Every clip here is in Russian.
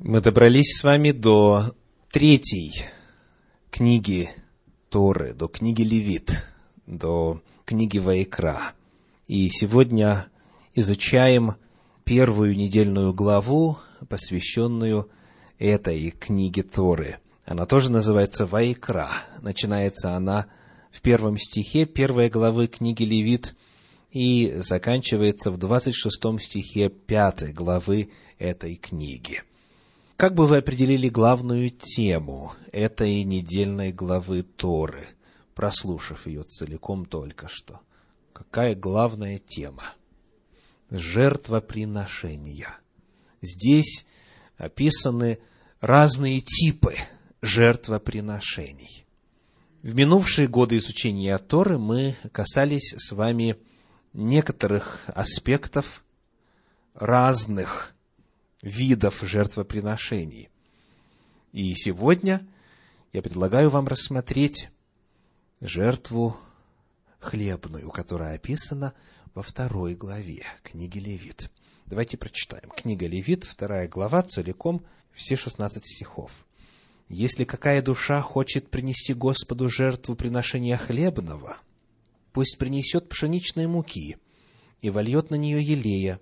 Мы добрались с вами до третьей книги Торы, до книги Левит, до книги Ваикра. И сегодня изучаем первую недельную главу, посвященную этой книге Торы. Она тоже называется Ваикра. Начинается она в первом стихе первой главы книги Левит и заканчивается в 26 стихе пятой главы этой книги. Как бы вы определили главную тему этой недельной главы Торы, прослушав ее целиком только что? Какая главная тема? Жертвоприношения. Здесь описаны разные типы жертвоприношений. В минувшие годы изучения Торы мы касались с вами некоторых аспектов разных видов жертвоприношений. И сегодня я предлагаю вам рассмотреть жертву хлебную, которая описана во второй главе книги Левит. Давайте прочитаем. Книга Левит, вторая глава, целиком, все 16 стихов. «Если какая душа хочет принести Господу жертву приношения хлебного, пусть принесет пшеничной муки и вольет на нее елея,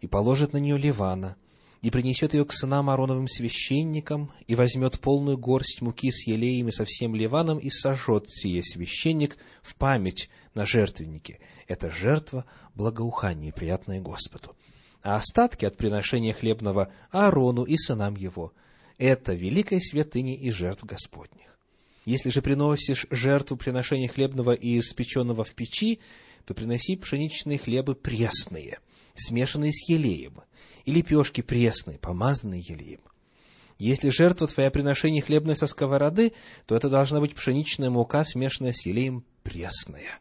и положит на нее ливана, и принесет ее к сынам Аароновым священникам, и возьмет полную горсть муки с елеем и со всем ливаном, и сожжет сие священник в память на жертвеннике. Это жертва благоухания, приятная Господу. А остатки от приношения хлебного Аарону и сынам его – это великая святыня и жертв Господних. Если же приносишь жертву приношения хлебного и испеченного в печи, то приноси пшеничные хлебы пресные, смешанные с елеем, и лепешки пресные, помазанные елеем. Если жертва твоя приношение хлебное со сковороды, то это должна быть пшеничная мука, смешанная с елеем пресная.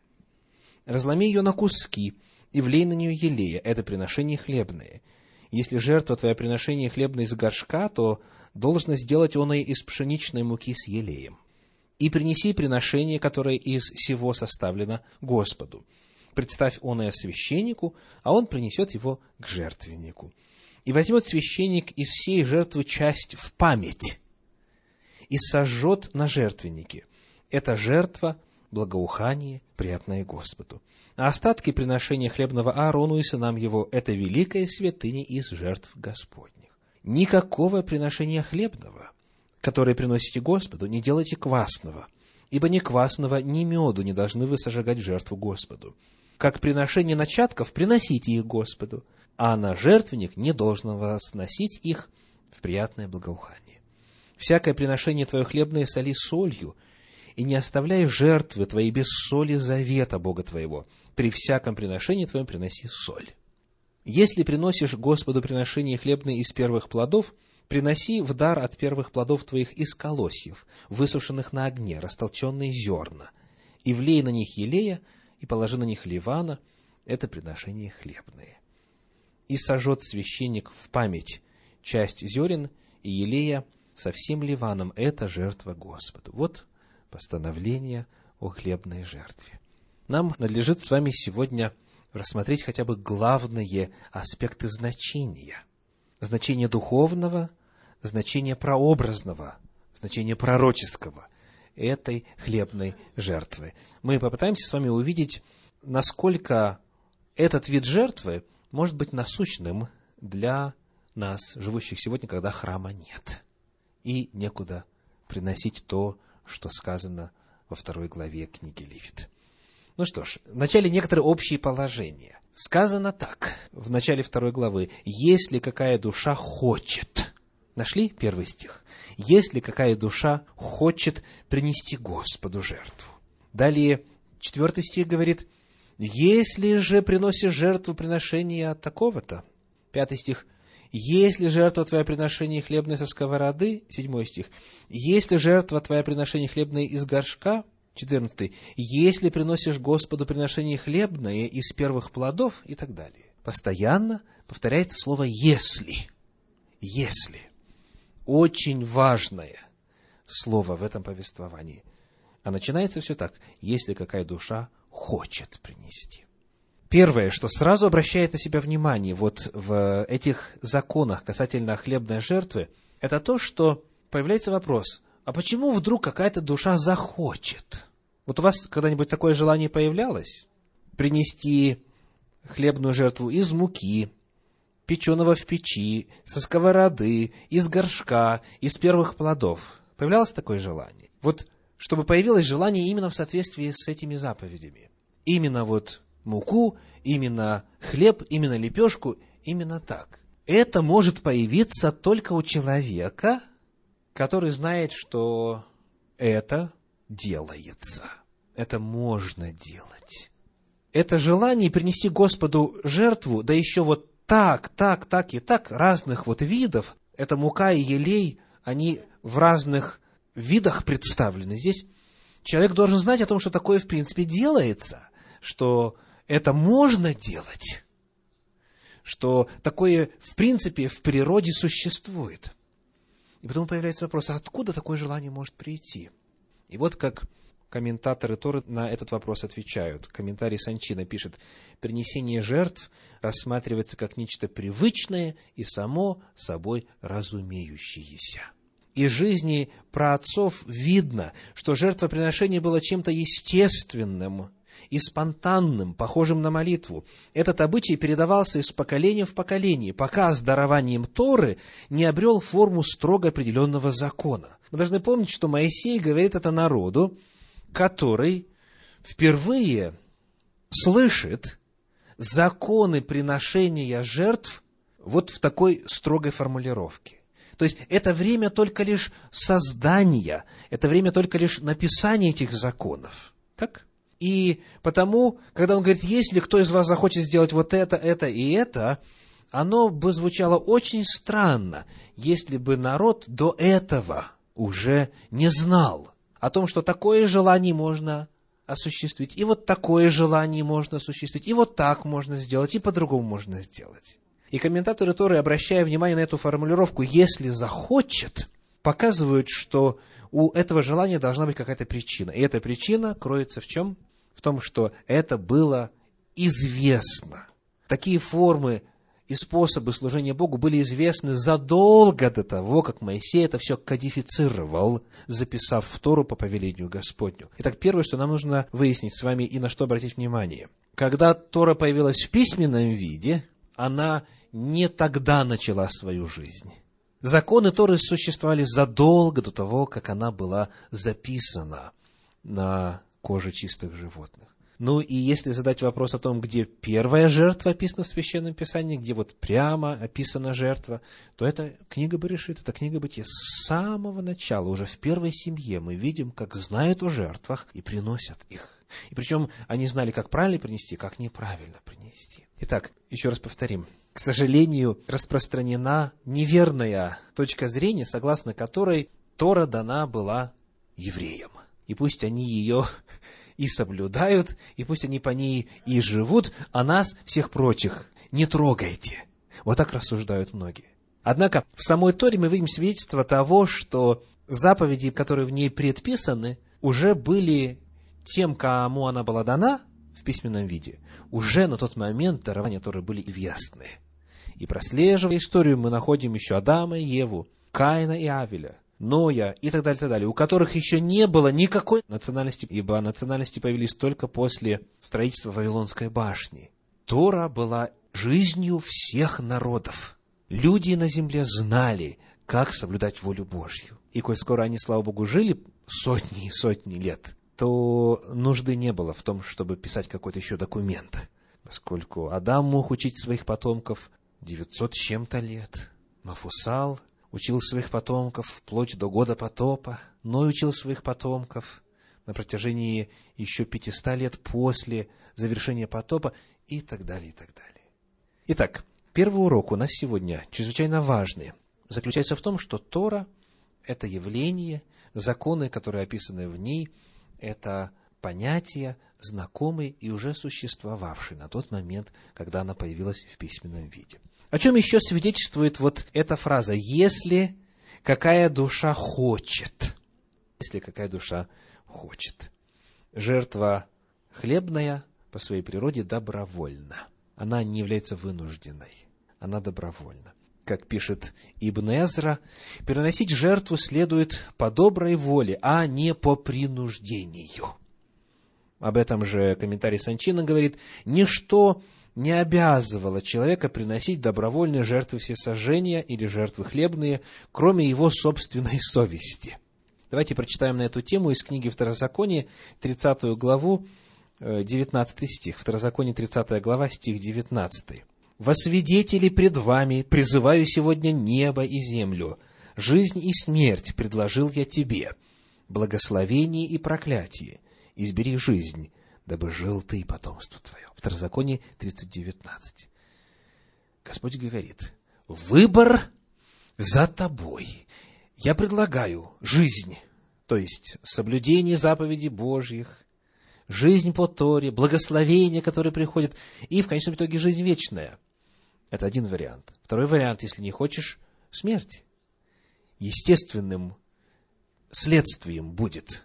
Разломи ее на куски и влей на нее елея, это приношение хлебное. Если жертва твоя приношение хлебное из горшка, то должно сделать он и из пшеничной муки с елеем. И принеси приношение, которое из всего составлено Господу. Представь он и священнику, а он принесет его к жертвеннику. И возьмет священник из всей жертвы часть в память и сожжет на жертвеннике. Это жертва, благоухание, приятное Господу. А остатки приношения хлебного Аарону и сынам его – это великая святыня из жертв Господних. Никакого приношения хлебного, которое приносите Господу, не делайте квасного, ибо ни квасного, ни меду не должны вы сожигать в жертву Господу. Как приношение начатков, приносите их Господу – а на жертвенник не должно возносить их в приятное благоухание. Всякое приношение твое хлебное соли солью, и не оставляй жертвы твоей без соли завета Бога твоего. При всяком приношении твоем приноси соль. Если приносишь Господу приношение хлебное из первых плодов, приноси в дар от первых плодов твоих из колосьев, высушенных на огне, растолченные зерна, и влей на них елея, и положи на них ливана, это приношение хлебное и сожжет священник в память часть зерен и елея со всем ливаном. Это жертва Господу. Вот постановление о хлебной жертве. Нам надлежит с вами сегодня рассмотреть хотя бы главные аспекты значения. Значение духовного, значение прообразного, значение пророческого этой хлебной жертвы. Мы попытаемся с вами увидеть, насколько этот вид жертвы может быть насущным для нас, живущих сегодня, когда храма нет. И некуда приносить то, что сказано во второй главе книги Левит. Ну что ж, вначале некоторые общие положения. Сказано так, в начале второй главы, «Если какая душа хочет...» Нашли первый стих? «Если какая душа хочет принести Господу жертву». Далее, четвертый стих говорит, если же приносишь жертву приношения от такого-то, пятый стих, если жертва твоя приношение хлебное со сковороды, седьмой стих, если жертва твоя приношение хлебное из горшка, четырнадцатый, если приносишь Господу приношение хлебное из первых плодов и так далее. Постоянно повторяется слово «если». «Если». Очень важное слово в этом повествовании. А начинается все так. Если какая душа хочет принести. Первое, что сразу обращает на себя внимание вот в этих законах касательно хлебной жертвы, это то, что появляется вопрос, а почему вдруг какая-то душа захочет? Вот у вас когда-нибудь такое желание появлялось? Принести хлебную жертву из муки, печеного в печи, со сковороды, из горшка, из первых плодов. Появлялось такое желание? Вот чтобы появилось желание именно в соответствии с этими заповедями. Именно вот муку, именно хлеб, именно лепешку, именно так. Это может появиться только у человека, который знает, что это делается. Это можно делать. Это желание принести Господу жертву, да еще вот так, так, так и так, разных вот видов, это мука и елей, они в разных видах представлены. Здесь человек должен знать о том, что такое в принципе делается, что это можно делать, что такое в принципе в природе существует. И потом появляется вопрос, а откуда такое желание может прийти? И вот как комментаторы Торы на этот вопрос отвечают. Комментарий Санчина пишет, принесение жертв рассматривается как нечто привычное и само собой разумеющееся. Из жизни праотцов видно, что жертвоприношение было чем-то естественным и спонтанным, похожим на молитву. Этот обычай передавался из поколения в поколение, пока с дарованием Торы не обрел форму строго определенного закона. Мы должны помнить, что Моисей говорит это народу, который впервые слышит законы приношения жертв вот в такой строгой формулировке. То есть это время только лишь создания, это время только лишь написания этих законов. Так? И потому, когда он говорит, если кто из вас захочет сделать вот это, это и это, оно бы звучало очень странно, если бы народ до этого уже не знал о том, что такое желание можно осуществить, и вот такое желание можно осуществить, и вот так можно сделать, и по-другому можно сделать. И комментаторы Торы, обращая внимание на эту формулировку «если захочет», показывают, что у этого желания должна быть какая-то причина. И эта причина кроется в чем? В том, что это было известно. Такие формы и способы служения Богу были известны задолго до того, как Моисей это все кодифицировал, записав в Тору по повелению Господню. Итак, первое, что нам нужно выяснить с вами и на что обратить внимание. Когда Тора появилась в письменном виде, она не тогда начала свою жизнь. Законы Торы существовали задолго до того, как она была записана на коже чистых животных. Ну и если задать вопрос о том, где первая жертва описана в Священном Писании, где вот прямо описана жертва, то это книга Берешит, это книга Бытия. С самого начала, уже в первой семье мы видим, как знают о жертвах и приносят их. И причем они знали, как правильно принести, как неправильно принести. Итак, еще раз повторим. К сожалению, распространена неверная точка зрения, согласно которой Тора дана была евреям. И пусть они ее и соблюдают, и пусть они по ней и живут, а нас, всех прочих, не трогайте. Вот так рассуждают многие. Однако в самой Торе мы видим свидетельство того, что заповеди, которые в ней предписаны, уже были тем, кому она была дана в письменном виде, уже на тот момент дарования Торы были ясны. И прослеживая историю, мы находим еще Адама и Еву, Каина и Авеля, Ноя и так далее, так далее, у которых еще не было никакой национальности, ибо национальности появились только после строительства Вавилонской башни. Тора была жизнью всех народов. Люди на земле знали, как соблюдать волю Божью. И коль скоро они, слава Богу, жили сотни и сотни лет, то нужды не было в том, чтобы писать какой-то еще документ, поскольку Адам мог учить своих потомков 900 с чем-то лет, Мафусал учил своих потомков вплоть до года потопа, Ной учил своих потомков на протяжении еще 500 лет после завершения потопа и так далее, и так далее. Итак, первый урок у нас сегодня чрезвычайно важный. Заключается в том, что Тора – это явление, законы, которые описаны в ней, это понятия, знакомые и уже существовавшие на тот момент, когда она появилась в письменном виде. О чем еще свидетельствует вот эта фраза «если какая душа хочет». Если какая душа хочет. Жертва хлебная по своей природе добровольна. Она не является вынужденной. Она добровольна. как пишет Ибн Эзра, переносить жертву следует по доброй воле, а не по принуждению. Об этом же комментарий Санчина говорит, ничто не обязывало человека приносить добровольные жертвы всесожжения или жертвы хлебные, кроме его собственной совести. Давайте прочитаем на эту тему из книги Второзакония, 30 главу, 19 э, стих. Второзаконие, 30 глава, стих 19 во свидетели пред вами призываю сегодня небо и землю. Жизнь и смерть предложил я тебе, благословение и проклятие. Избери жизнь, дабы жил ты и потомство твое. Второзаконие 30.19. Господь говорит, выбор за тобой. Я предлагаю жизнь, то есть соблюдение заповедей Божьих, жизнь по Торе, благословение, которое приходит, и в конечном итоге жизнь вечная. Это один вариант. Второй вариант, если не хочешь, смерть. Естественным следствием будет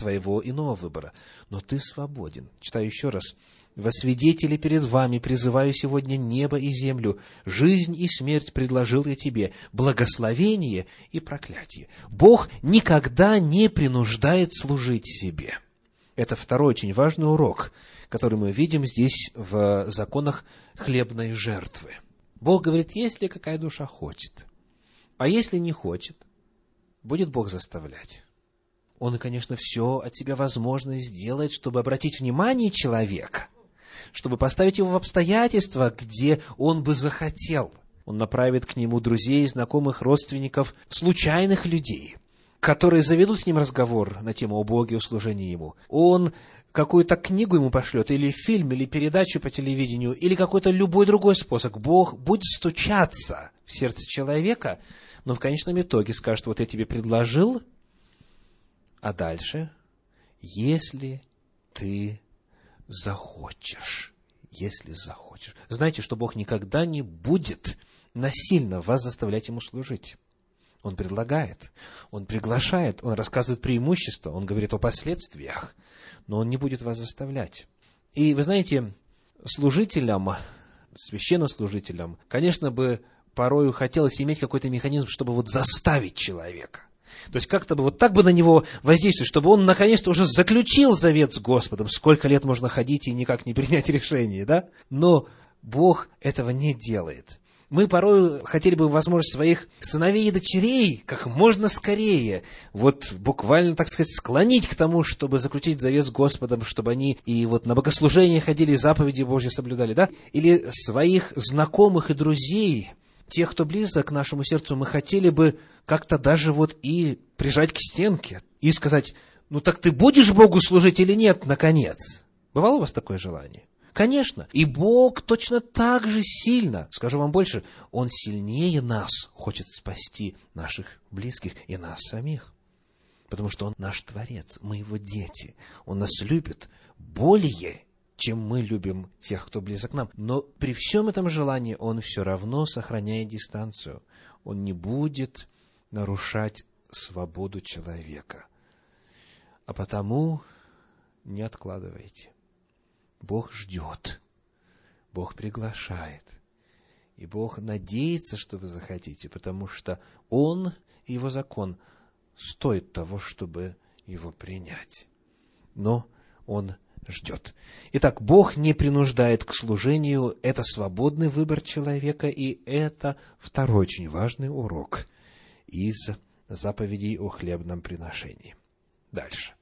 твоего иного выбора. Но ты свободен. Читаю еще раз. «Во свидетели перед вами призываю сегодня небо и землю. Жизнь и смерть предложил я тебе, благословение и проклятие». Бог никогда не принуждает служить себе. Это второй очень важный урок, который мы видим здесь в законах хлебной жертвы. Бог говорит, если какая душа хочет, а если не хочет, будет Бог заставлять. Он, конечно, все от себя возможно сделает, чтобы обратить внимание человека, чтобы поставить его в обстоятельства, где он бы захотел. Он направит к нему друзей, знакомых, родственников, случайных людей, которые заведут с ним разговор на тему о Боге, о служении Ему. Он какую-то книгу ему пошлет, или фильм, или передачу по телевидению, или какой-то любой другой способ. Бог будет стучаться в сердце человека, но в конечном итоге скажет, вот я тебе предложил, а дальше, если ты захочешь, если захочешь. Знаете, что Бог никогда не будет насильно вас заставлять Ему служить. Он предлагает, Он приглашает, Он рассказывает преимущества, Он говорит о последствиях – но он не будет вас заставлять. И вы знаете, служителям, священнослужителям, конечно бы порою хотелось иметь какой-то механизм, чтобы вот заставить человека. То есть как-то бы вот так бы на него воздействовать, чтобы он наконец-то уже заключил завет с Господом. Сколько лет можно ходить и никак не принять решение, да? Но Бог этого не делает мы порой хотели бы возможность своих сыновей и дочерей как можно скорее, вот буквально, так сказать, склонить к тому, чтобы заключить завет с Господом, чтобы они и вот на богослужение ходили, и заповеди Божьи соблюдали, да? Или своих знакомых и друзей, тех, кто близок к нашему сердцу, мы хотели бы как-то даже вот и прижать к стенке и сказать, ну так ты будешь Богу служить или нет, наконец? Бывало у вас такое желание? Конечно. И Бог точно так же сильно, скажу вам больше, Он сильнее нас хочет спасти наших близких и нас самих. Потому что Он наш Творец, мы Его дети. Он нас любит более, чем мы любим тех, кто близок к нам. Но при всем этом желании Он все равно сохраняет дистанцию. Он не будет нарушать свободу человека. А потому не откладывайте. Бог ждет, Бог приглашает. И Бог надеется, что вы захотите, потому что Он и Его закон стоит того, чтобы его принять. Но Он ждет. Итак, Бог не принуждает к служению, это свободный выбор человека, и это второй очень важный урок из заповедей о хлебном приношении. Дальше.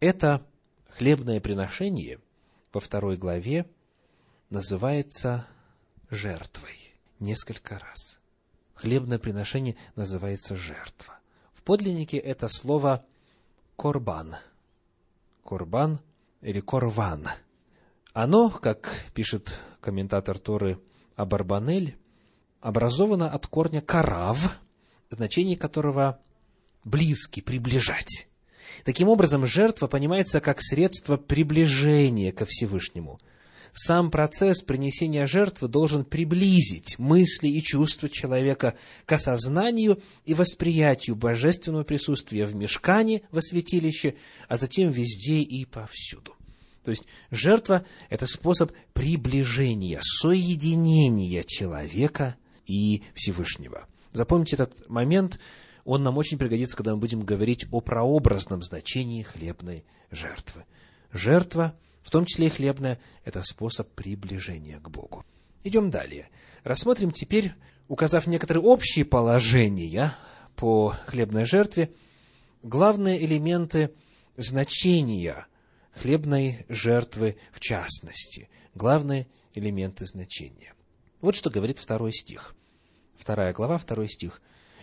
Это хлебное приношение – во второй главе называется жертвой несколько раз. Хлебное приношение называется жертва. В подлиннике это слово корбан. Корбан или корван. Оно, как пишет комментатор Торы Абарбанель, образовано от корня карав, значение которого близкий, приближать. Таким образом, жертва понимается как средство приближения ко Всевышнему. Сам процесс принесения жертвы должен приблизить мысли и чувства человека к осознанию и восприятию божественного присутствия в мешкане, во святилище, а затем везде и повсюду. То есть жертва – это способ приближения, соединения человека и Всевышнего. Запомните этот момент, он нам очень пригодится, когда мы будем говорить о прообразном значении хлебной жертвы. Жертва, в том числе и хлебная, это способ приближения к Богу. Идем далее. Рассмотрим теперь, указав некоторые общие положения по хлебной жертве, главные элементы значения хлебной жертвы в частности, главные элементы значения. Вот что говорит второй стих. Вторая глава, второй стих.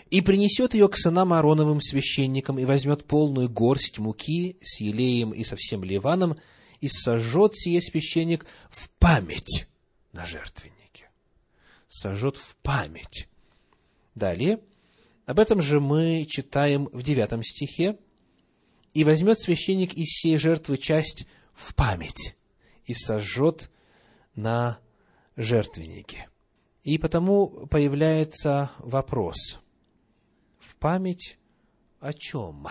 «И принесет ее к сынам Аароновым священникам, и возьмет полную горсть муки с елеем и со всем ливаном, и сожжет сие священник в память на жертвеннике». Сожжет в память. Далее, об этом же мы читаем в девятом стихе. «И возьмет священник из сей жертвы часть в память, и сожжет на жертвеннике». И потому появляется вопрос, в память о чем?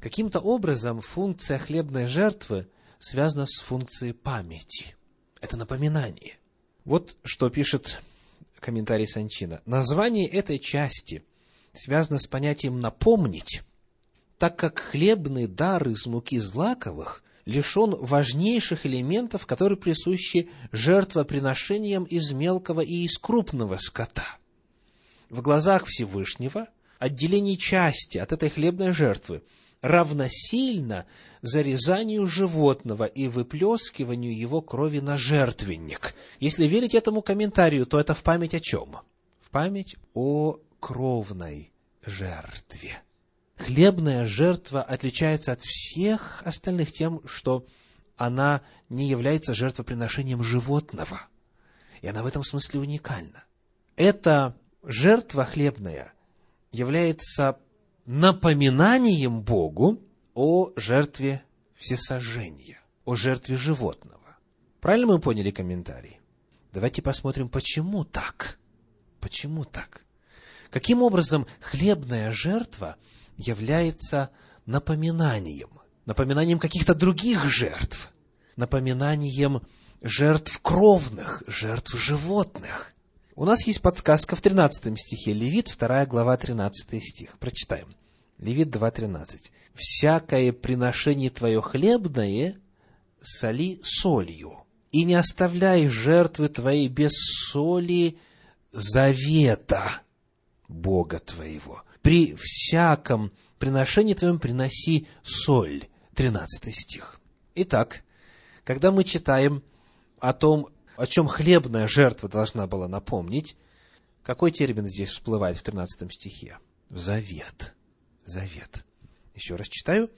Каким-то образом функция хлебной жертвы связана с функцией памяти. Это напоминание. Вот что пишет комментарий Санчина. Название этой части связано с понятием «напомнить», так как хлебный дар из муки злаковых лишен важнейших элементов, которые присущи жертвоприношениям из мелкого и из крупного скота. В глазах Всевышнего отделение части от этой хлебной жертвы равносильно зарезанию животного и выплескиванию его крови на жертвенник. Если верить этому комментарию, то это в память о чем? В память о кровной жертве хлебная жертва отличается от всех остальных тем, что она не является жертвоприношением животного. И она в этом смысле уникальна. Эта жертва хлебная является напоминанием Богу о жертве всесожжения, о жертве животного. Правильно мы поняли комментарий? Давайте посмотрим, почему так. Почему так? Каким образом хлебная жертва – является напоминанием, напоминанием каких-то других жертв, напоминанием жертв кровных, жертв животных. У нас есть подсказка в 13 стихе, Левит, 2 глава, 13 стих. Прочитаем. Левит 2.13. «Всякое приношение твое хлебное соли солью, и не оставляй жертвы твоей без соли завета Бога твоего, при всяком приношении твоем приноси соль. 13 стих. Итак, когда мы читаем о том, о чем хлебная жертва должна была напомнить, какой термин здесь всплывает в 13 стихе? Завет. Завет. Еще раз читаю.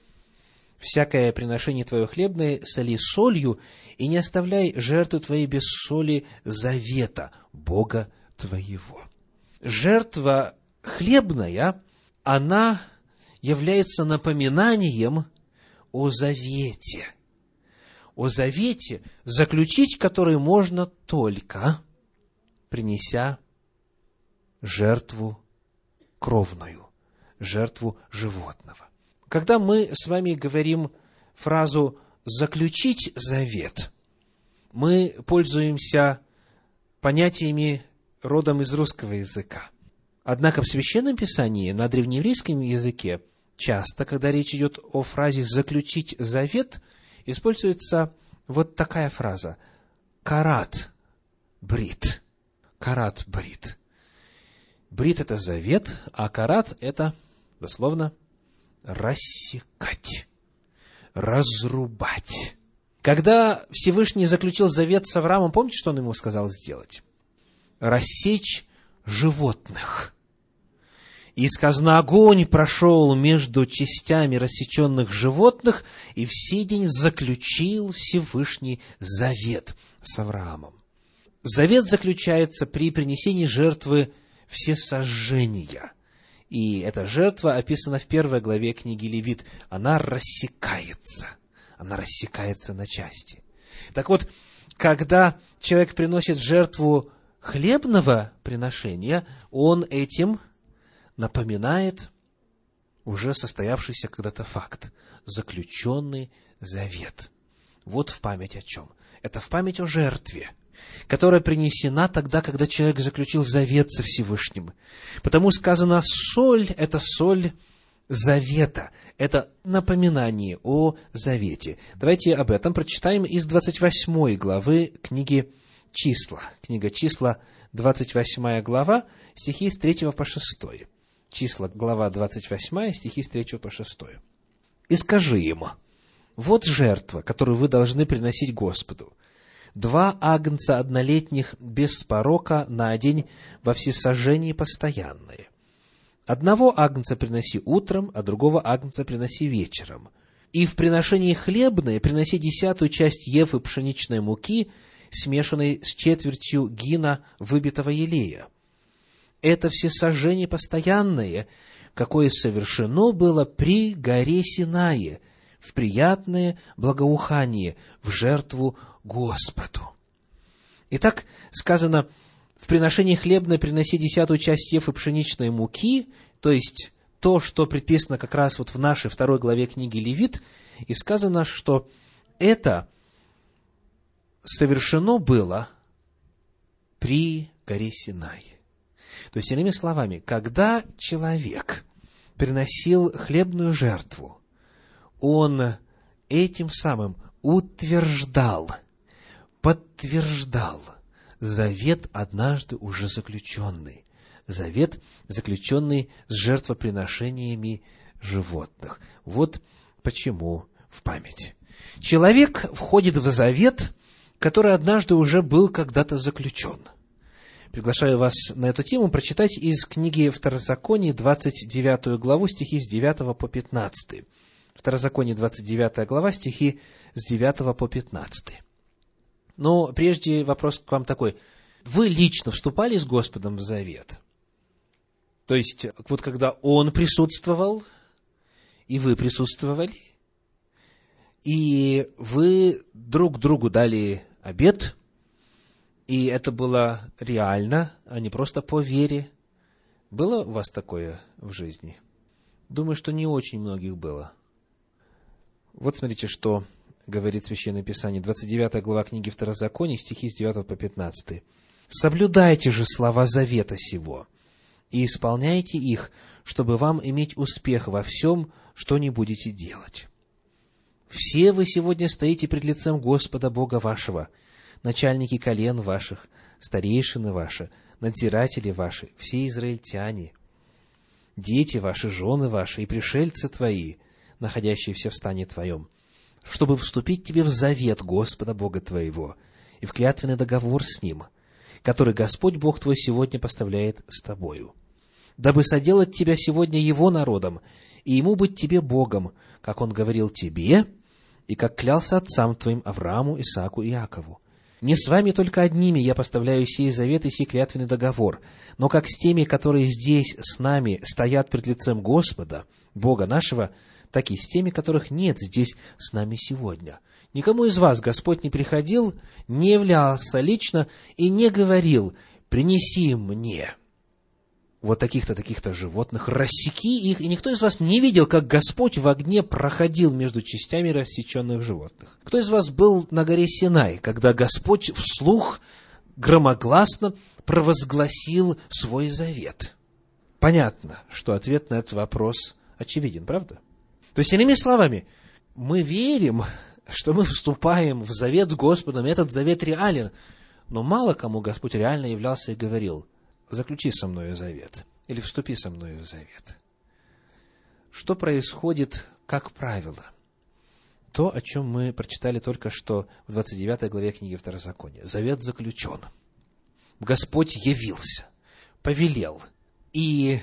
«Всякое приношение твое хлебное соли солью, и не оставляй жертвы твоей без соли завета Бога твоего». Жертва хлебная, она является напоминанием о завете. О завете, заключить который можно только принеся жертву кровную, жертву животного. Когда мы с вами говорим фразу «заключить завет», мы пользуемся понятиями родом из русского языка. Однако в Священном Писании на древнееврейском языке часто, когда речь идет о фразе «заключить завет», используется вот такая фраза «карат брит». «Карат брит». Брит – это завет, а карат – это, дословно, рассекать, разрубать. Когда Всевышний заключил завет с Авраамом, помните, что он ему сказал сделать? Рассечь животных. И сказано, огонь прошел между частями рассеченных животных, и в сей день заключил Всевышний завет с Авраамом. Завет заключается при принесении жертвы всесожжения. И эта жертва описана в первой главе книги Левит. Она рассекается. Она рассекается на части. Так вот, когда человек приносит жертву хлебного приношения, он этим напоминает уже состоявшийся когда-то факт, заключенный завет. Вот в память о чем? Это в память о жертве, которая принесена тогда, когда человек заключил завет со Всевышним. Потому сказано, соль – это соль завета. Это напоминание о завете. Давайте об этом прочитаем из 28 главы книги «Числа». Книга «Числа», 28 глава, стихи с 3 по 6. Числа, глава 28, стихи с 3 по 6. «И скажи ему, вот жертва, которую вы должны приносить Господу. Два агнца однолетних без порока на день во всесожжении постоянные. Одного агнца приноси утром, а другого агнца приноси вечером. И в приношении хлебное приноси десятую часть евы пшеничной муки, смешанной с четвертью гина выбитого елея. Это всесожжение постоянное, какое совершено было при горе Синае, в приятное благоухание, в жертву Господу. Итак, сказано – в приношении хлебное приноси десятую часть ефы пшеничной муки, то есть то, что предписано как раз вот в нашей второй главе книги Левит, и сказано, что это совершено было при горе Синай. То есть, иными словами, когда человек приносил хлебную жертву, он этим самым утверждал, подтверждал – завет однажды уже заключенный. Завет, заключенный с жертвоприношениями животных. Вот почему в память. Человек входит в завет, который однажды уже был когда-то заключен. Приглашаю вас на эту тему прочитать из книги Второзакония, 29 главу, стихи с 9 по 15. Второзаконие, 29 глава, стихи с 9 по 15. Но прежде вопрос к вам такой. Вы лично вступали с Господом в завет? То есть, вот когда Он присутствовал, и вы присутствовали, и вы друг другу дали обед, и это было реально, а не просто по вере. Было у вас такое в жизни? Думаю, что не очень многих было. Вот смотрите, что говорит Священное Писание, 29 глава книги Второзакония, стихи с 9 по 15. «Соблюдайте же слова завета сего и исполняйте их, чтобы вам иметь успех во всем, что не будете делать. Все вы сегодня стоите пред лицем Господа Бога вашего, начальники колен ваших, старейшины ваши, надзиратели ваши, все израильтяне, дети ваши, жены ваши и пришельцы твои, находящиеся в стане твоем, чтобы вступить тебе в завет Господа Бога твоего и в клятвенный договор с Ним, который Господь Бог твой сегодня поставляет с тобою, дабы соделать тебя сегодня Его народом, и Ему быть тебе Богом, как Он говорил тебе, и как клялся отцам твоим Аврааму, Исааку и Иакову. Не с вами только одними я поставляю сей завет и сей клятвенный договор, но как с теми, которые здесь с нами стоят пред лицем Господа, Бога нашего, так и с теми, которых нет здесь с нами сегодня. Никому из вас Господь не приходил, не являлся лично и не говорил, принеси мне вот таких-то, таких-то животных, рассеки их, и никто из вас не видел, как Господь в огне проходил между частями рассеченных животных. Кто из вас был на горе Синай, когда Господь вслух громогласно провозгласил свой завет? Понятно, что ответ на этот вопрос очевиден, правда? То есть, иными словами, мы верим, что мы вступаем в завет с Господом, этот завет реален. Но мало кому Господь реально являлся и говорил, заключи со мною завет, или вступи со мною в завет. Что происходит, как правило? То, о чем мы прочитали только что в 29 главе книги Второзакония. Завет заключен. Господь явился, повелел и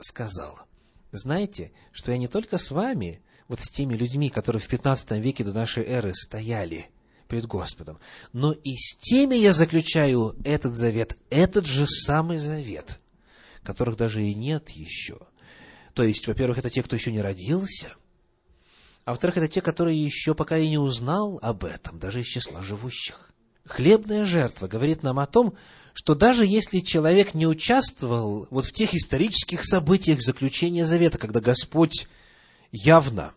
сказал – знаете, что я не только с вами, вот с теми людьми, которые в 15 веке до нашей эры стояли пред Господом, но и с теми я заключаю этот завет, этот же самый завет, которых даже и нет еще. То есть, во-первых, это те, кто еще не родился, а во-вторых, это те, которые еще пока и не узнал об этом, даже из числа живущих. Хлебная жертва говорит нам о том, что даже если человек не участвовал вот в тех исторических событиях заключения завета, когда Господь явно,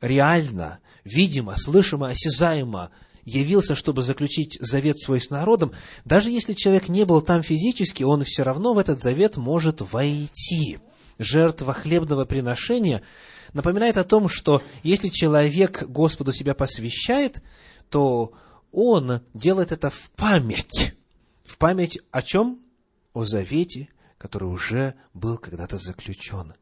реально, видимо, слышимо, осязаемо явился, чтобы заключить завет свой с народом, даже если человек не был там физически, он все равно в этот завет может войти. Жертва хлебного приношения напоминает о том, что если человек Господу себя посвящает, то он делает это в память. В память о чем? О завете, который уже был когда-то заключен.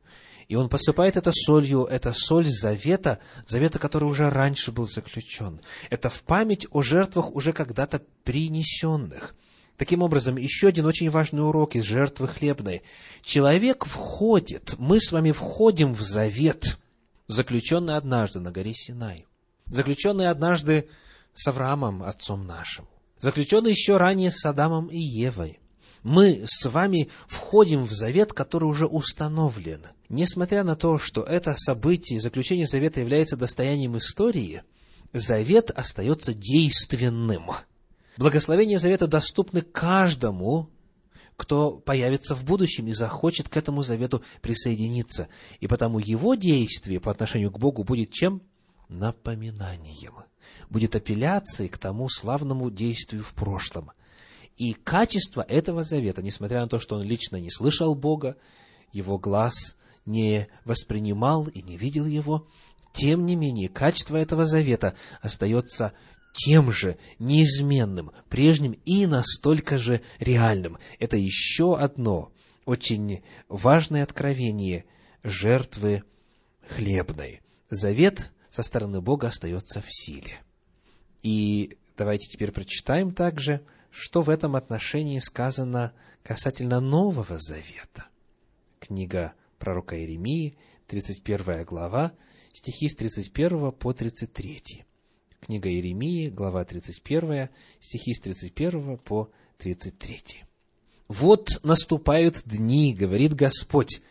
И он посыпает это солью, это соль завета, завета, который уже раньше был заключен. Это в память о жертвах, уже когда-то принесенных. Таким образом, еще один очень важный урок из жертвы хлебной. Человек входит, мы с вами входим в завет, заключенный однажды на горе Синай, заключенный однажды с Авраамом, отцом нашим, заключенный еще ранее с Адамом и Евой. Мы с вами входим в завет, который уже установлен. Несмотря на то, что это событие, заключение завета является достоянием истории, завет остается действенным. Благословения завета доступны каждому, кто появится в будущем и захочет к этому завету присоединиться. И потому его действие по отношению к Богу будет чем? Напоминанием. Будет апелляцией к тому славному действию в прошлом. И качество этого завета, несмотря на то, что он лично не слышал Бога, его глаз не воспринимал и не видел его, тем не менее, качество этого завета остается тем же неизменным, прежним и настолько же реальным. Это еще одно очень важное откровение жертвы хлебной. Завет со стороны Бога остается в силе. И давайте теперь прочитаем также, что в этом отношении сказано касательно Нового Завета. Книга пророка Иеремии, 31 глава, стихи с 31 по 33. Книга Иеремии, глава 31, стихи с 31 по 33. «Вот наступают дни, говорит Господь,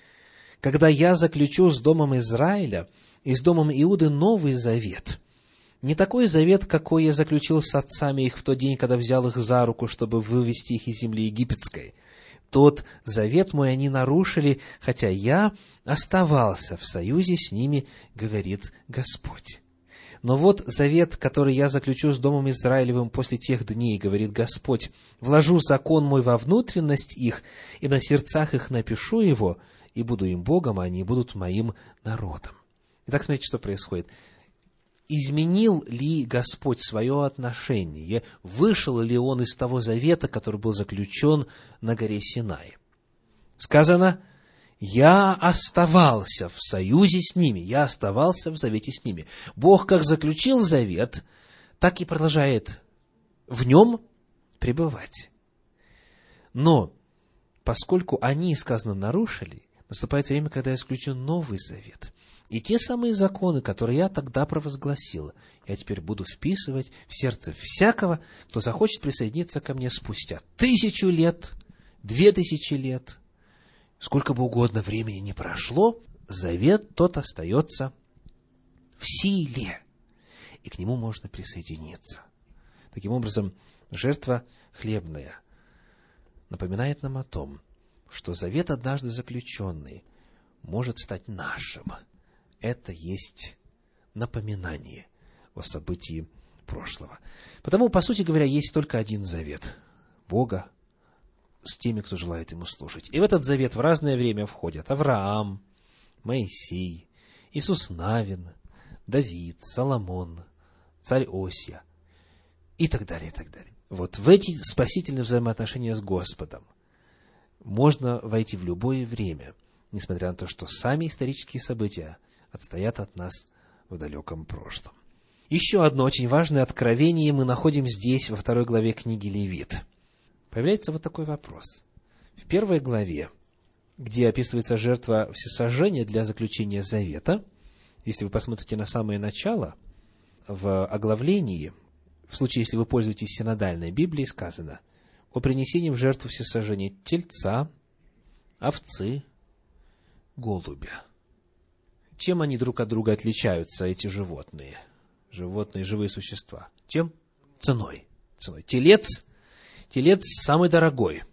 когда я заключу с домом Израиля и с домом Иуды новый завет. Не такой завет, какой я заключил с отцами их в тот день, когда взял их за руку, чтобы вывести их из земли египетской. Тот завет мой они нарушили, хотя я оставался в союзе с ними, говорит Господь. Но вот завет, который я заключу с Домом Израилевым после тех дней, говорит Господь, вложу закон мой во внутренность их, и на сердцах их напишу его, и буду им Богом, а они будут моим народом. Итак, смотрите, что происходит. Изменил ли Господь свое отношение? Вышел ли Он из того завета, который был заключен на горе Синай? Сказано, я оставался в союзе с ними, я оставался в завете с ними. Бог как заключил завет, так и продолжает в нем пребывать. Но, поскольку они, сказано, нарушили, наступает время, когда исключен Новый Завет. И те самые законы, которые я тогда провозгласил, я теперь буду вписывать в сердце всякого, кто захочет присоединиться ко мне спустя тысячу лет, две тысячи лет – сколько бы угодно времени не прошло, завет тот остается в силе, и к нему можно присоединиться. Таким образом, жертва хлебная напоминает нам о том, что завет, однажды заключенный, может стать нашим. Это есть напоминание о событии прошлого. Потому, по сути говоря, есть только один завет – Бога с теми, кто желает ему служить. И в этот завет в разное время входят Авраам, Моисей, Иисус Навин, Давид, Соломон, царь Осия и так далее, и так далее. Вот в эти спасительные взаимоотношения с Господом можно войти в любое время, несмотря на то, что сами исторические события отстоят от нас в далеком прошлом. Еще одно очень важное откровение мы находим здесь, во второй главе книги Левит – появляется вот такой вопрос. В первой главе, где описывается жертва всесожжения для заключения завета, если вы посмотрите на самое начало, в оглавлении, в случае, если вы пользуетесь синодальной Библией, сказано о принесении в жертву всесожжения тельца, овцы, голубя. Чем они друг от друга отличаются, эти животные? Животные, живые существа. Чем? Ценой. Ценой. Телец телец самый дорогой,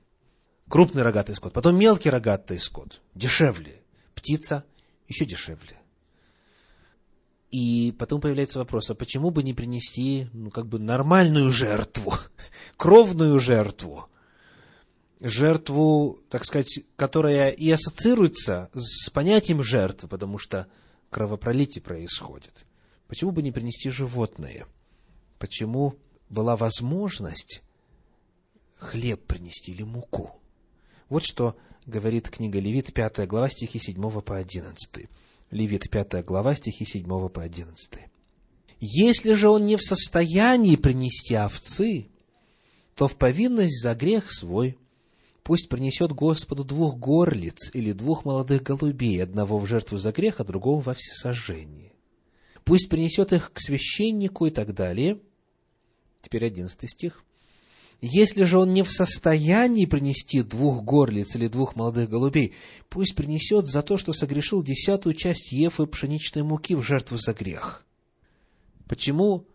крупный рогатый скот, потом мелкий рогатый скот, дешевле, птица еще дешевле. И потом появляется вопрос, а почему бы не принести, ну, как бы нормальную жертву, кровную жертву, жертву, так сказать, которая и ассоциируется с понятием жертвы, потому что кровопролитие происходит. Почему бы не принести животное? Почему была возможность хлеб принести или муку? Вот что говорит книга Левит, 5 глава, стихи 7 по 11. Левит, 5 глава, стихи 7 по 11. «Если же он не в состоянии принести овцы, то в повинность за грех свой пусть принесет Господу двух горлиц или двух молодых голубей, одного в жертву за грех, а другого во всесожжение. Пусть принесет их к священнику и так далее. Теперь одиннадцатый стих. Если же он не в состоянии принести двух горлиц или двух молодых голубей, пусть принесет за то, что согрешил десятую часть ефы пшеничной муки в жертву за грех. Почему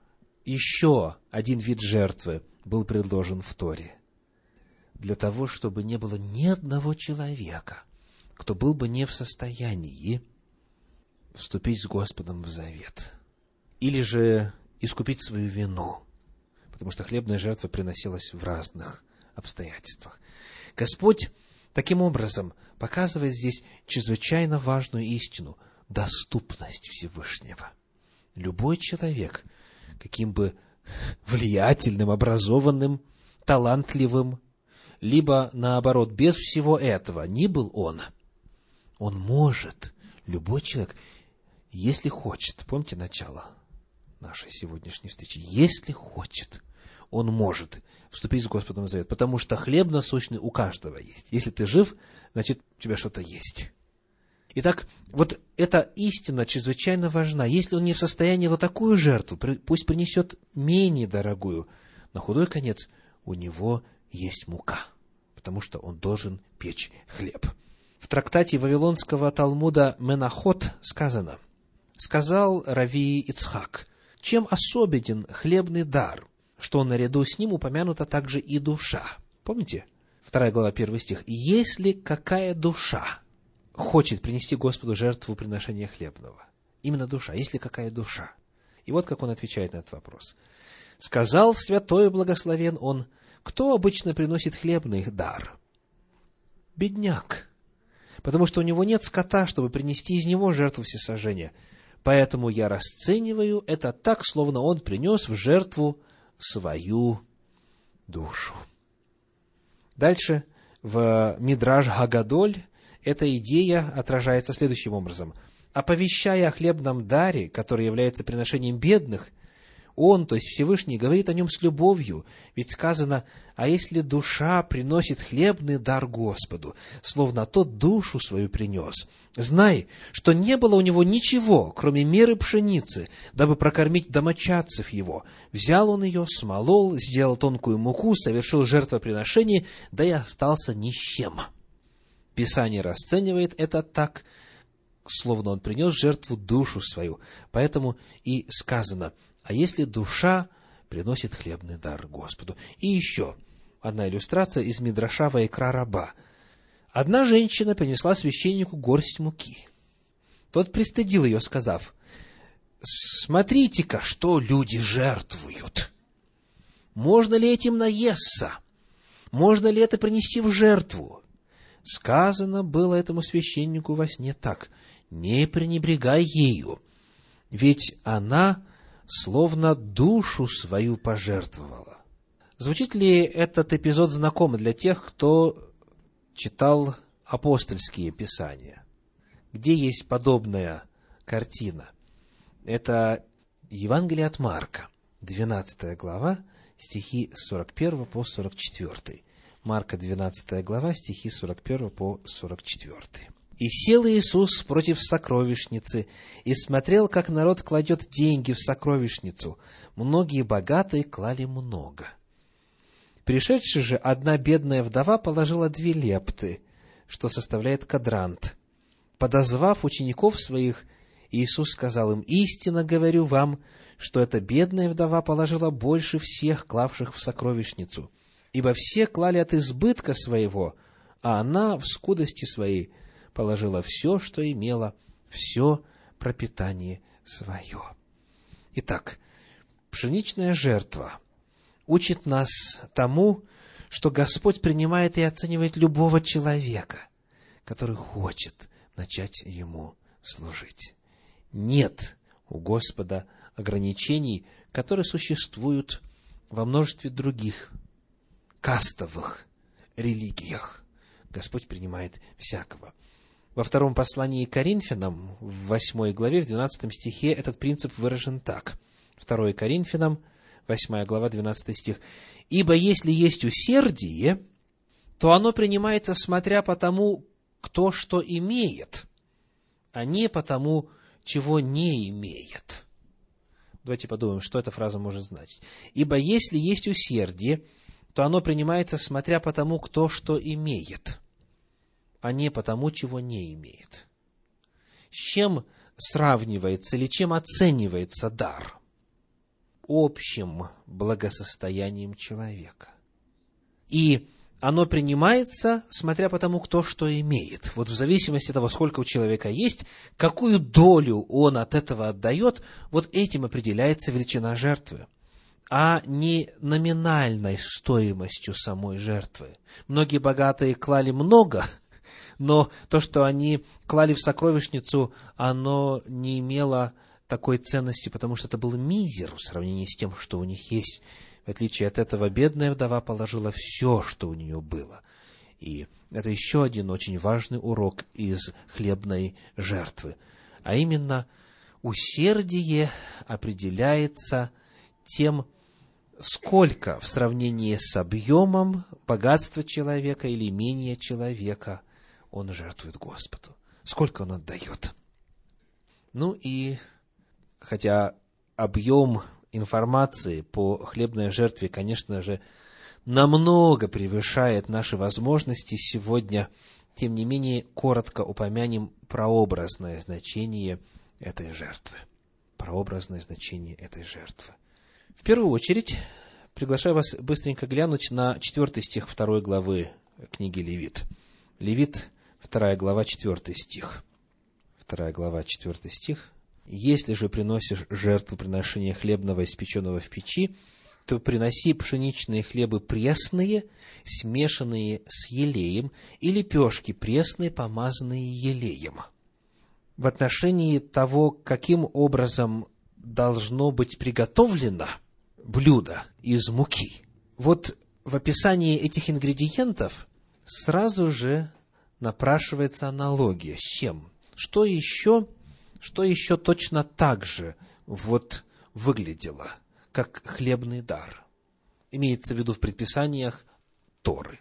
еще один вид жертвы был предложен в Торе? Для того, чтобы не было ни одного человека, кто был бы не в состоянии вступить с Господом в завет. Или же искупить свою вину – потому что хлебная жертва приносилась в разных обстоятельствах. Господь таким образом показывает здесь чрезвычайно важную истину – доступность Всевышнего. Любой человек, каким бы влиятельным, образованным, талантливым, либо, наоборот, без всего этого ни был он, он может, любой человек, если хочет, помните начало нашей сегодняшней встречи, если хочет, он может вступить с Господом в завет, потому что хлеб насущный у каждого есть. Если ты жив, значит, у тебя что-то есть. Итак, вот эта истина чрезвычайно важна. Если он не в состоянии вот такую жертву, пусть принесет менее дорогую. На худой конец у него есть мука, потому что он должен печь хлеб. В трактате Вавилонского Талмуда Менахот сказано, сказал Рави Ицхак, чем особенен хлебный дар – что наряду с ним упомянута также и душа. Помните? Вторая глава, первый стих. «Если какая душа хочет принести Господу жертву приношения хлебного?» Именно душа. Если какая душа? И вот как он отвечает на этот вопрос. «Сказал святой благословен он, кто обычно приносит хлебный дар?» Бедняк. Потому что у него нет скота, чтобы принести из него жертву всесожжения. Поэтому я расцениваю это так, словно он принес в жертву свою душу. Дальше в Мидраж Гагадоль эта идея отражается следующим образом. Оповещая о хлебном даре, который является приношением бедных, он, то есть Всевышний, говорит о нем с любовью, ведь сказано, а если душа приносит хлебный дар Господу, словно тот душу свою принес, знай, что не было у него ничего, кроме меры пшеницы, дабы прокормить домочадцев его. Взял он ее, смолол, сделал тонкую муку, совершил жертвоприношение, да и остался ни с чем. Писание расценивает это так, словно он принес жертву душу свою. Поэтому и сказано, а если душа приносит хлебный дар Господу. И еще одна иллюстрация из Мидраша Вайкра Раба. Одна женщина принесла священнику горсть муки. Тот пристыдил ее, сказав, «Смотрите-ка, что люди жертвуют! Можно ли этим наесться? Можно ли это принести в жертву?» Сказано было этому священнику во сне так, «Не пренебрегай ею, ведь она словно душу свою пожертвовала. Звучит ли этот эпизод знакомо для тех, кто читал апостольские писания? Где есть подобная картина? Это Евангелие от Марка, 12 глава, стихи с 41 по 44. Марка, 12 глава, стихи с 41 по 44. И сел Иисус против сокровищницы, и смотрел, как народ кладет деньги в сокровищницу. Многие богатые клали много. Пришедший же, одна бедная вдова положила две лепты, что составляет кадрант. Подозвав учеников своих, Иисус сказал им, «Истинно говорю вам, что эта бедная вдова положила больше всех, клавших в сокровищницу, ибо все клали от избытка своего, а она в скудости своей – положила все, что имела, все пропитание свое. Итак, пшеничная жертва учит нас тому, что Господь принимает и оценивает любого человека, который хочет начать Ему служить. Нет у Господа ограничений, которые существуют во множестве других кастовых религиях. Господь принимает всякого. Во втором послании к Коринфянам, в 8 главе, в 12 стихе, этот принцип выражен так. 2 Коринфянам, 8 глава, 12 стих. «Ибо если есть усердие, то оно принимается, смотря по тому, кто что имеет, а не по тому, чего не имеет». Давайте подумаем, что эта фраза может значить. «Ибо если есть усердие, то оно принимается, смотря по тому, кто что имеет, а не по тому, чего не имеет». С чем сравнивается или чем оценивается дар? Общим благосостоянием человека. И оно принимается, смотря по тому, кто что имеет. Вот в зависимости от того, сколько у человека есть, какую долю он от этого отдает, вот этим определяется величина жертвы, а не номинальной стоимостью самой жертвы. Многие богатые клали много, но то, что они клали в сокровищницу, оно не имело такой ценности, потому что это был мизер в сравнении с тем, что у них есть. В отличие от этого, бедная вдова положила все, что у нее было. И это еще один очень важный урок из хлебной жертвы. А именно, усердие определяется тем, сколько в сравнении с объемом богатства человека или имения человека он жертвует Господу. Сколько он отдает. Ну и, хотя объем информации по хлебной жертве, конечно же, намного превышает наши возможности сегодня. Тем не менее, коротко упомянем прообразное значение этой жертвы. Прообразное значение этой жертвы. В первую очередь, приглашаю вас быстренько глянуть на четвертый стих второй главы книги Левит. Левит, вторая глава, четвертый стих. Вторая глава, четвертый стих. Если же приносишь жертву приношения хлебного, испеченного в печи, то приноси пшеничные хлебы пресные, смешанные с елеем, и лепешки пресные, помазанные елеем. В отношении того, каким образом должно быть приготовлено блюдо из муки, вот в описании этих ингредиентов сразу же напрашивается аналогия. С чем? Что еще что еще точно так же вот выглядело, как хлебный дар. Имеется в виду в предписаниях Торы.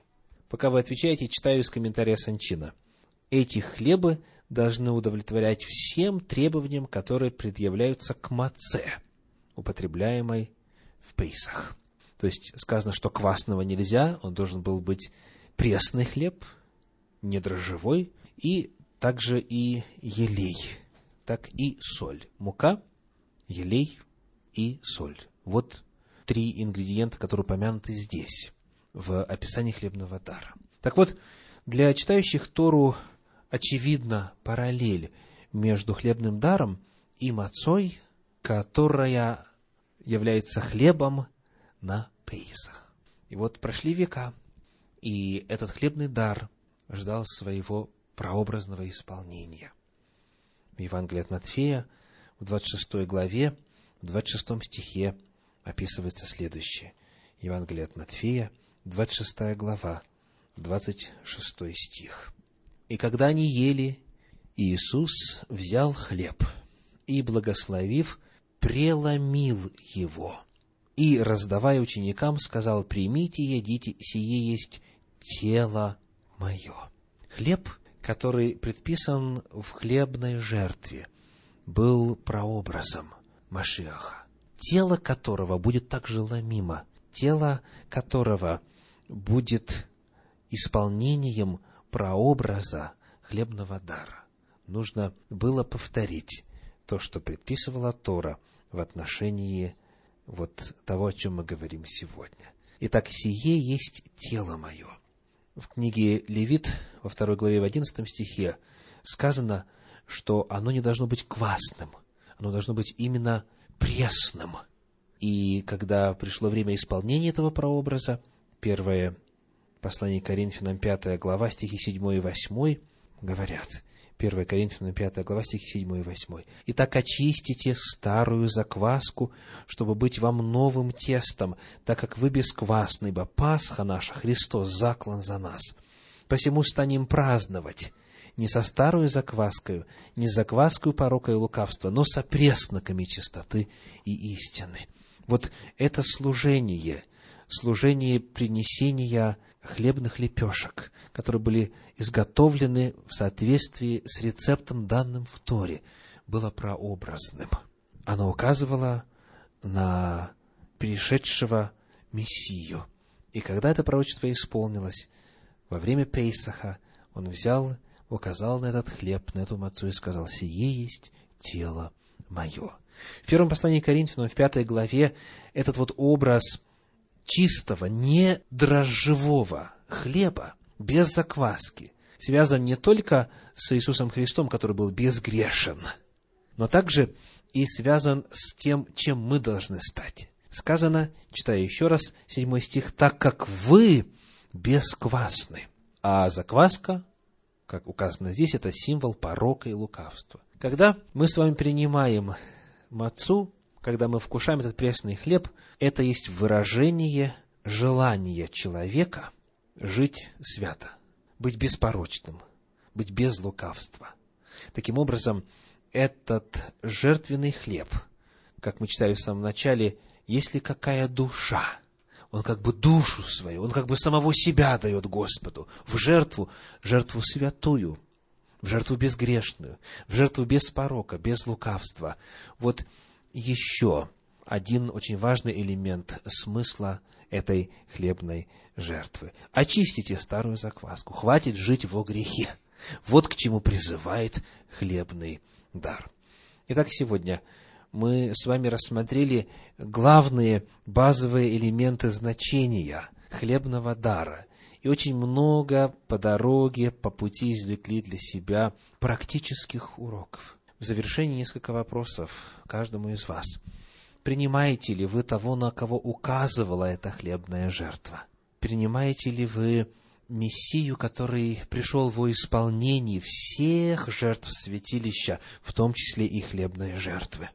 Пока вы отвечаете, читаю из комментария Санчина. Эти хлебы должны удовлетворять всем требованиям, которые предъявляются к маце, употребляемой в пейсах. То есть сказано, что квасного нельзя, он должен был быть пресный хлеб, недрожжевой, и также и елей – так и соль. Мука, елей и соль. Вот три ингредиента, которые упомянуты здесь, в описании хлебного дара. Так вот, для читающих Тору очевидна параллель между хлебным даром и мацой, которая является хлебом на Пейсах. И вот прошли века, и этот хлебный дар ждал своего прообразного исполнения – в Евангелии от Матфея, в 26 главе, в 26 стихе описывается следующее. Евангелие от Матфея, 26 глава, 26 стих. «И когда они ели, Иисус взял хлеб и, благословив, преломил его, и, раздавая ученикам, сказал, «Примите едите, сие есть тело мое». Хлеб – который предписан в хлебной жертве, был прообразом Машиаха, тело которого будет также ломимо, тело которого будет исполнением прообраза хлебного дара. Нужно было повторить то, что предписывала Тора в отношении вот того, о чем мы говорим сегодня. Итак, сие есть тело мое – в книге Левит, во второй главе, в одиннадцатом стихе, сказано, что оно не должно быть квасным, оно должно быть именно пресным. И когда пришло время исполнения этого прообраза, первое послание Коринфянам, 5 глава, стихи 7 и 8, говорят, 1 Коринфянам 5 глава, стихи 7 и 8. «Итак, очистите старую закваску, чтобы быть вам новым тестом, так как вы бесквасны, ибо Пасха наша, Христос, заклан за нас. Посему станем праздновать, не со старую закваскою, не с закваскою порока и лукавства, но со пресноками чистоты и истины». Вот это служение, служение принесения хлебных лепешек, которые были изготовлены в соответствии с рецептом, данным в Торе, было прообразным. Оно указывало на пришедшего Мессию. И когда это пророчество исполнилось, во время Пейсаха он взял, указал на этот хлеб, на эту мацу и сказал, «Сие есть тело мое». В первом послании Коринфянам, в пятой главе, этот вот образ чистого, не дрожжевого хлеба, без закваски, связан не только с Иисусом Христом, который был безгрешен, но также и связан с тем, чем мы должны стать. Сказано, читаю еще раз, седьмой стих, «Так как вы бесквасны». А закваска, как указано здесь, это символ порока и лукавства. Когда мы с вами принимаем мацу, когда мы вкушаем этот пресный хлеб, это есть выражение желания человека жить свято, быть беспорочным, быть без лукавства. Таким образом, этот жертвенный хлеб, как мы читали в самом начале, если какая душа, он как бы душу свою, он как бы самого себя дает Господу в жертву, жертву святую, в жертву безгрешную, в жертву без порока, без лукавства. Вот еще один очень важный элемент смысла этой хлебной жертвы. Очистите старую закваску, хватит жить во грехе. Вот к чему призывает хлебный дар. Итак, сегодня мы с вами рассмотрели главные базовые элементы значения хлебного дара. И очень много по дороге, по пути извлекли для себя практических уроков. В завершении несколько вопросов каждому из вас. Принимаете ли вы того, на кого указывала эта хлебная жертва? Принимаете ли вы Мессию, который пришел во исполнении всех жертв святилища, в том числе и хлебные жертвы?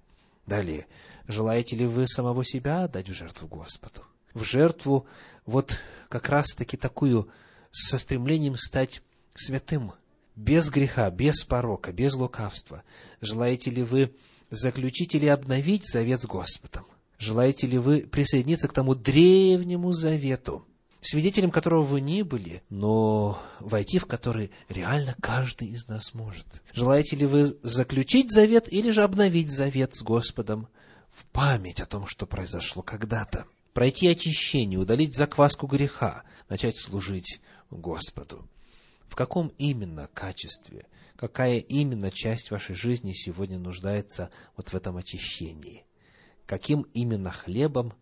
Далее, желаете ли вы самого себя отдать в жертву Господу? В жертву вот как раз-таки такую со стремлением стать святым – без греха, без порока, без лукавства. Желаете ли вы заключить или обновить завет с Господом? Желаете ли вы присоединиться к тому древнему завету, свидетелем которого вы не были, но войти в который реально каждый из нас может? Желаете ли вы заключить завет или же обновить завет с Господом в память о том, что произошло когда-то? Пройти очищение, удалить закваску греха, начать служить Господу в каком именно качестве, какая именно часть вашей жизни сегодня нуждается вот в этом очищении, каким именно хлебом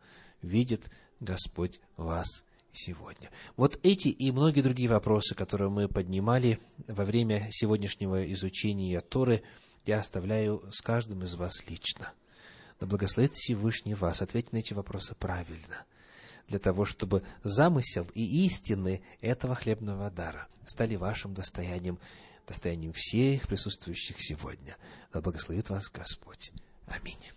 видит Господь вас сегодня. Вот эти и многие другие вопросы, которые мы поднимали во время сегодняшнего изучения Торы, я оставляю с каждым из вас лично. Да благословит Всевышний вас ответить на эти вопросы правильно – для того, чтобы замысел и истины этого хлебного дара стали вашим достоянием, достоянием всех присутствующих сегодня. Да благословит вас Господь. Аминь.